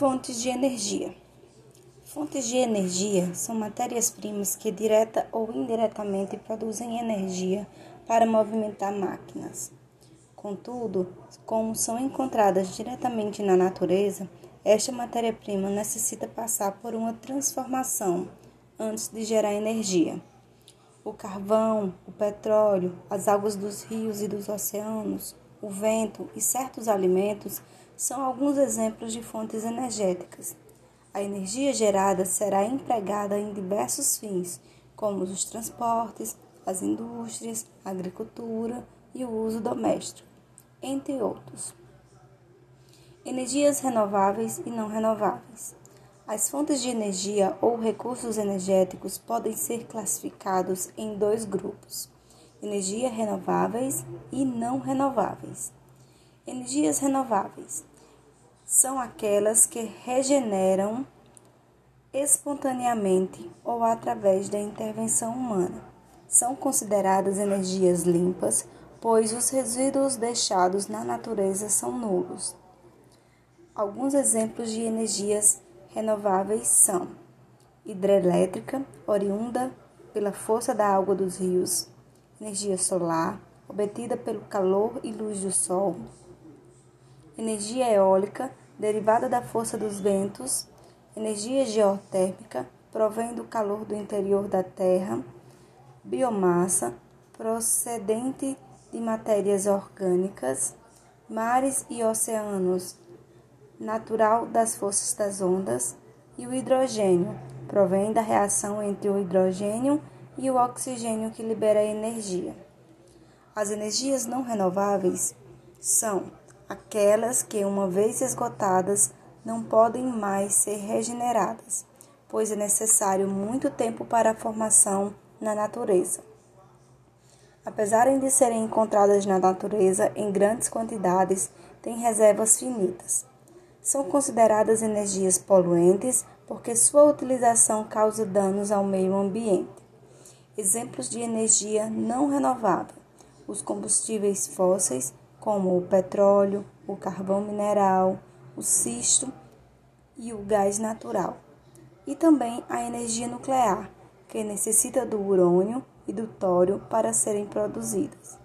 Fontes de energia. Fontes de energia são matérias-primas que direta ou indiretamente produzem energia para movimentar máquinas. Contudo, como são encontradas diretamente na natureza, esta matéria-prima necessita passar por uma transformação antes de gerar energia. O carvão, o petróleo, as águas dos rios e dos oceanos, o vento e certos alimentos são alguns exemplos de fontes energéticas. A energia gerada será empregada em diversos fins, como os transportes, as indústrias, a agricultura e o uso doméstico, entre outros. Energias renováveis e não renováveis. As fontes de energia ou recursos energéticos podem ser classificados em dois grupos: energias renováveis e não renováveis. Energias renováveis são aquelas que regeneram espontaneamente ou através da intervenção humana. São consideradas energias limpas, pois os resíduos deixados na natureza são nulos. Alguns exemplos de energias renováveis são hidrelétrica, oriunda pela força da água dos rios, energia solar, obtida pelo calor e luz do sol, energia eólica, derivada da força dos ventos, energia geotérmica, provém do calor do interior da Terra, biomassa, procedente de matérias orgânicas, mares e oceanos, natural das forças das ondas, e o hidrogênio, provém da reação entre o hidrogênio e o oxigênio que libera energia. As energias não renováveis são aquelas que, uma vez esgotadas, não podem mais ser regeneradas, pois é necessário muito tempo para a formação na natureza. Apesar de serem encontradas na natureza em grandes quantidades, têm reservas finitas. São consideradas energias poluentes porque sua utilização causa danos ao meio ambiente. Exemplos de energia não renovável: os combustíveis fósseis como o petróleo, o carvão mineral, o cisto e o gás natural. E também a energia nuclear, que necessita do urânio e do tório para serem produzidas.